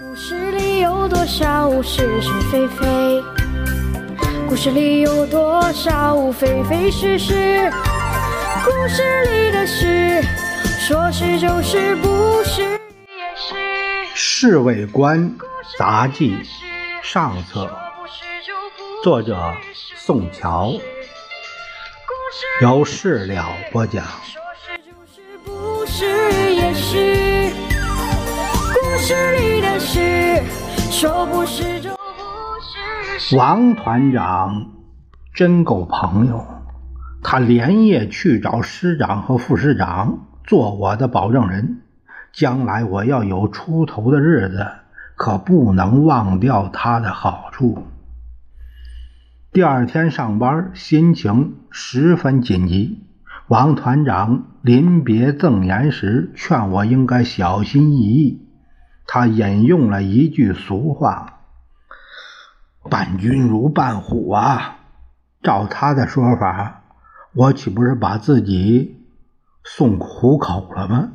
故事里有多少是是非非？故事里有多少非非是是？故事里的事，说是就是，不是也是。《侍卫官杂记》上册，作者宋乔，由事了播讲。是也是。故事里的事，说不是就不。是王团长真够朋友，他连夜去找师长和副师长做我的保证人。将来我要有出头的日子，可不能忘掉他的好处。第二天上班，心情十分紧急。王团长临别赠言时，劝我应该小心翼翼。他引用了一句俗话：“伴君如伴虎啊。”照他的说法，我岂不是把自己送虎口了吗？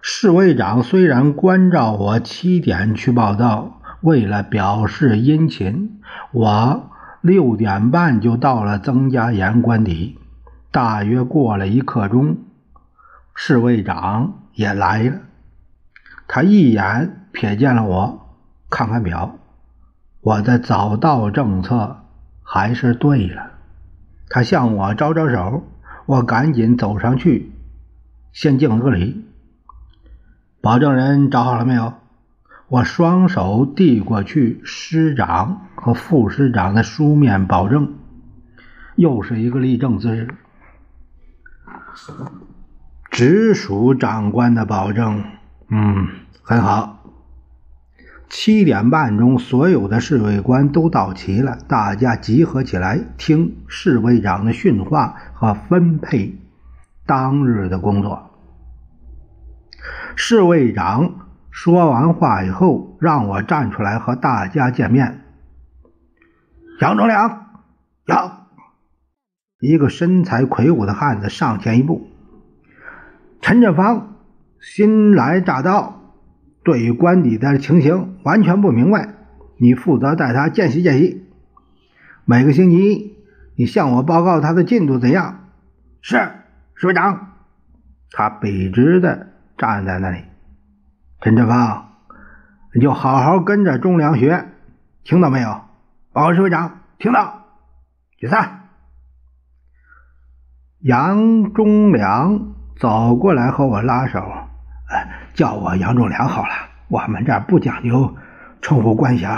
侍卫长虽然关照我七点去报道，为了表示殷勤，我六点半就到了曾家岩官邸。大约过了一刻钟，侍卫长也来了。他一眼瞥见了我，看看表，我的早到政策还是对了。他向我招招手，我赶紧走上去，先敬了个礼。保证人找好了没有？我双手递过去师长和副师长的书面保证，又是一个立正姿势。直属长官的保证，嗯，很好。七点半钟，所有的侍卫官都到齐了，大家集合起来听侍卫长的训话和分配当日的工作。侍卫长说完话以后，让我站出来和大家见面。杨忠良，杨，一个身材魁梧的汉子上前一步。陈振芳新来乍到，对于官邸的情形完全不明白，你负责带他见习见习。每个星期一，你向我报告他的进度怎样？是，师长。他笔直的站在那里。陈振芳，你就好好跟着忠良学，听到没有？报告师长，听到。解散。杨忠良走过来和我拉手，叫我杨忠良好了。我们这儿不讲究称呼官衔。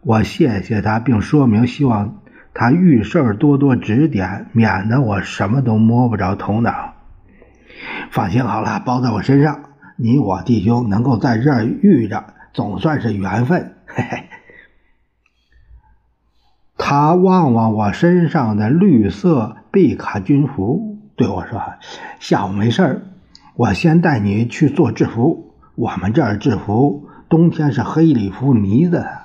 我谢谢他，并说明希望他遇事多多指点，免得我什么都摸不着头脑。放心好了，包在我身上。你我弟兄能够在这儿遇着，总算是缘分。嘿嘿。他望望我身上的绿色毕卡军服，对我说：“下午没事儿，我先带你去做制服。我们这儿制服，冬天是黑礼服呢子的，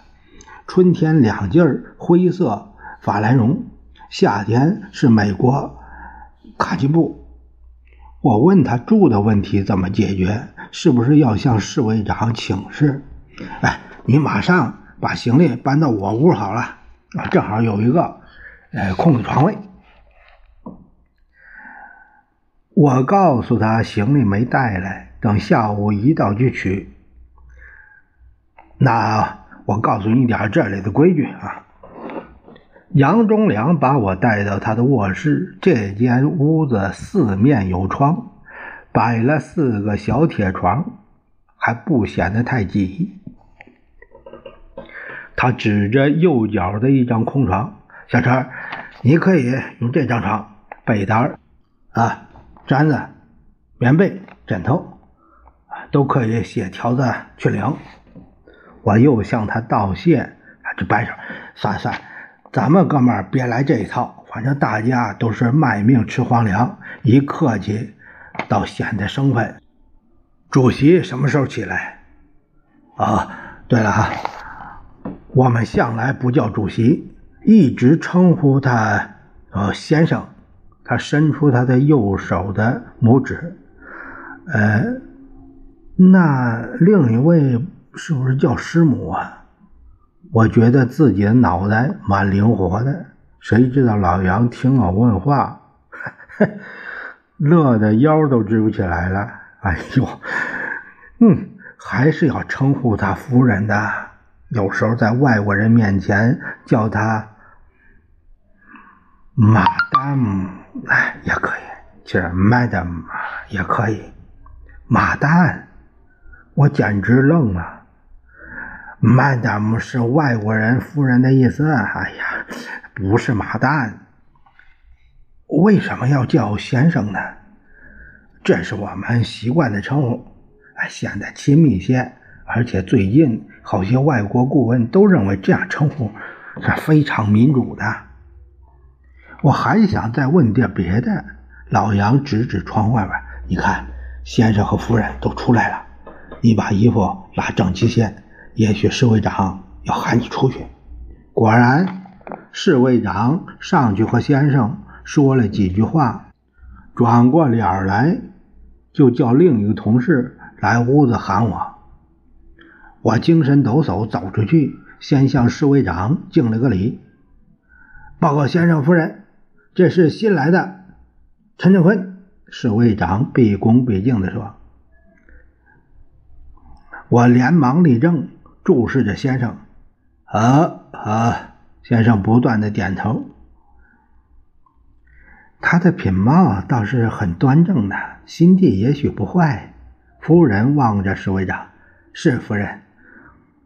春天两件儿灰色法兰绒，夏天是美国卡其布。”我问他住的问题怎么解决，是不是要向侍卫长请示？哎，你马上把行李搬到我屋好了，啊，正好有一个呃空的床位。我告诉他行李没带来，等下午一到去取。那我告诉你点这里的规矩啊。杨忠良把我带到他的卧室，这间屋子四面有窗，摆了四个小铁床，还不显得太挤。他指着右脚的一张空床：“小陈，你可以用这张床，被单啊、毡子、棉被、枕头啊都可以写条子去领。”我又向他道谢，他就摆手：“算算。”咱们哥们儿别来这一套，反正大家都是卖命吃皇粮，一客气倒显得生分。主席什么时候起来？啊，对了哈，我们向来不叫主席，一直称呼他呃先生。他伸出他的右手的拇指，呃，那另一位是不是叫师母啊？我觉得自己的脑袋蛮灵活的。谁知道老杨听我问话，乐得腰都直不起来了。哎呦，嗯，还是要称呼他夫人的。有时候在外国人面前叫他马达姆，哎，也可以。其实 Madam 也可以。马丹，我简直愣了。Madam 是外国人夫人的意思。哎呀，不是马丹。为什么要叫先生呢？这是我们习惯的称呼，显得亲密些。而且最近好些外国顾问都认为这样称呼是非常民主的。我还想再问点别的。老杨指指窗外边，你看，先生和夫人都出来了。你把衣服拉整齐些。也许侍卫长要喊你出去。果然，侍卫长上去和先生说了几句话，转过脸来就叫另一个同事来屋子喊我。我精神抖擞走出去，先向侍卫长敬了个礼，报告先生夫人，这是新来的陈振坤。侍卫长毕恭毕敬地说：“我连忙立正。”注视着先生，啊啊！先生不断的点头。他的品貌倒是很端正的，心地也许不坏。夫人望着侍卫长，是夫人。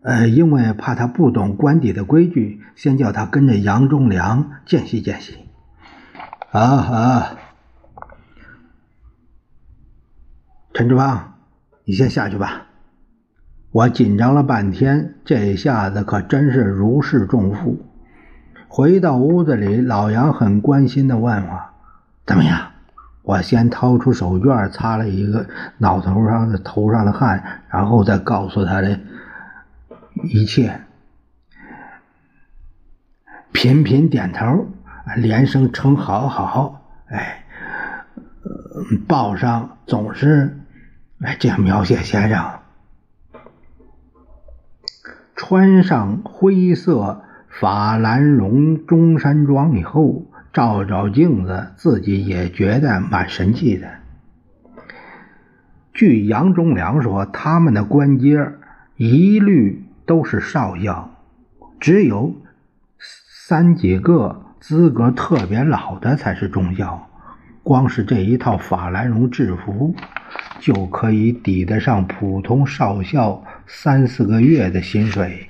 呃，因为怕他不懂官邸的规矩，先叫他跟着杨忠良见习见习。啊啊！陈志芳，你先下去吧。我紧张了半天，这下子可真是如释重负。回到屋子里，老杨很关心的问我：“怎么样？”我先掏出手绢擦了一个脑头上的头上的汗，然后再告诉他的一切。频频点头，连声称好，好。哎，报上总是哎这样描写先生。穿上灰色法兰绒中山装以后，照照镜子，自己也觉得蛮神气的。据杨忠良说，他们的官阶一律都是少校，只有三几个资格特别老的才是中校。光是这一套法兰绒制服，就可以抵得上普通少校。三四个月的薪水，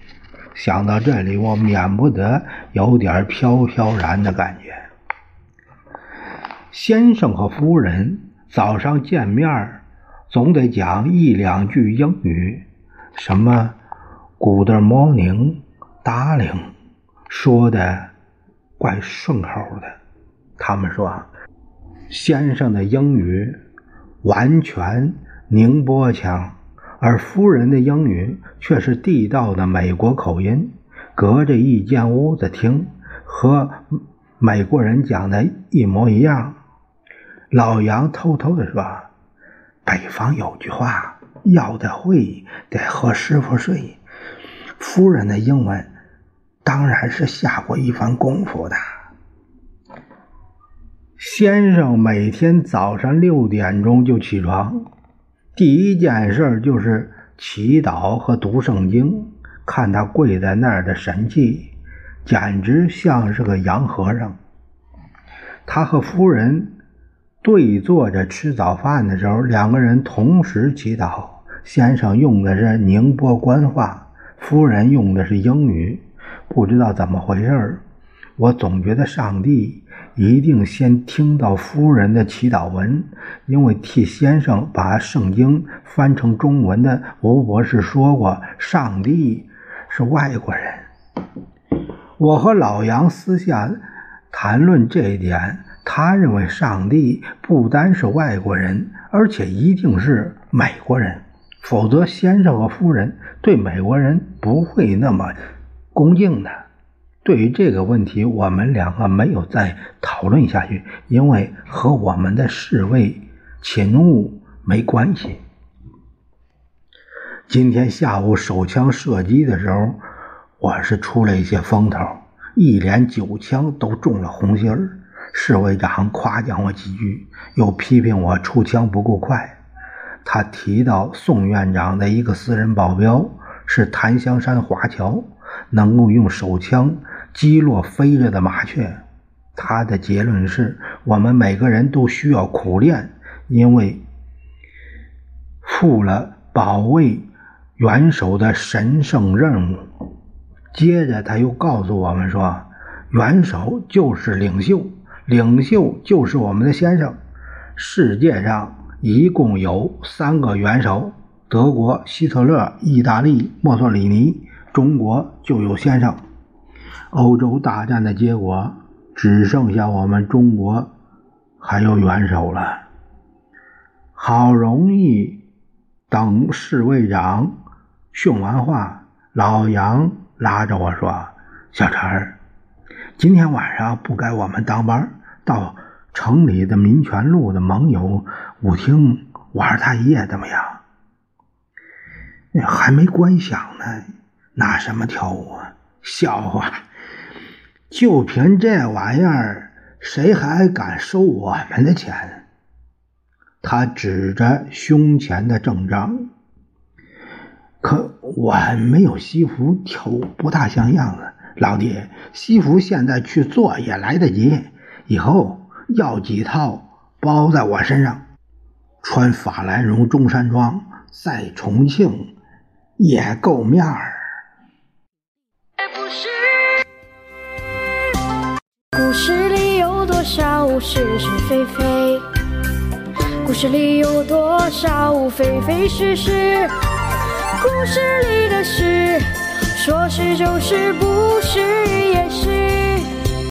想到这里，我免不得有点飘飘然的感觉。先生和夫人早上见面，总得讲一两句英语，什么 “Good morning, darling”，说的怪顺口的。他们说，先生的英语完全宁波腔。而夫人的英语却是地道的美国口音，隔着一间屋子听，和美国人讲的一模一样。老杨偷偷的说：“北方有句话，要得会得和师傅睡。夫人的英文当然是下过一番功夫的。”先生每天早上六点钟就起床。第一件事就是祈祷和读圣经。看他跪在那儿的神气，简直像是个洋和尚。他和夫人对坐着吃早饭的时候，两个人同时祈祷。先生用的是宁波官话，夫人用的是英语。不知道怎么回事儿我总觉得上帝。一定先听到夫人的祈祷文，因为替先生把圣经翻成中文的吴博士说过，上帝是外国人。我和老杨私下谈论这一点，他认为上帝不单是外国人，而且一定是美国人，否则先生和夫人对美国人不会那么恭敬的。对于这个问题，我们两个没有再讨论下去，因为和我们的侍卫勤务没关系。今天下午手枪射击的时候，我是出了一些风头，一连九枪都中了红心儿。侍卫长夸奖我几句，又批评我出枪不够快。他提到宋院长的一个私人保镖是檀香山华侨，能够用手枪击落飞着的麻雀。他的结论是我们每个人都需要苦练，因为负了保卫元首的神圣任务。接着，他又告诉我们说，元首就是领袖。领袖就是我们的先生。世界上一共有三个元首：德国希特勒、意大利墨索里尼，中国就有先生。欧洲大战的结果只剩下我们中国还有元首了。好容易等侍卫长训完话，老杨拉着我说：“小陈儿。”今天晚上不该我们当班，到城里的民权路的盟友舞厅玩他一夜怎么样？还没关响呢，拿什么跳舞啊？笑话！就凭这玩意儿，谁还敢收我们的钱？他指着胸前的正章。可我没有西服，跳舞不大像样子。老弟，西服现在去做也来得及，以后要几套包在我身上，穿法兰绒中山装，在重庆也够面儿。故事里有多少是是非非？故事里有多少非非是是？故事里的事。说是就是不是也是。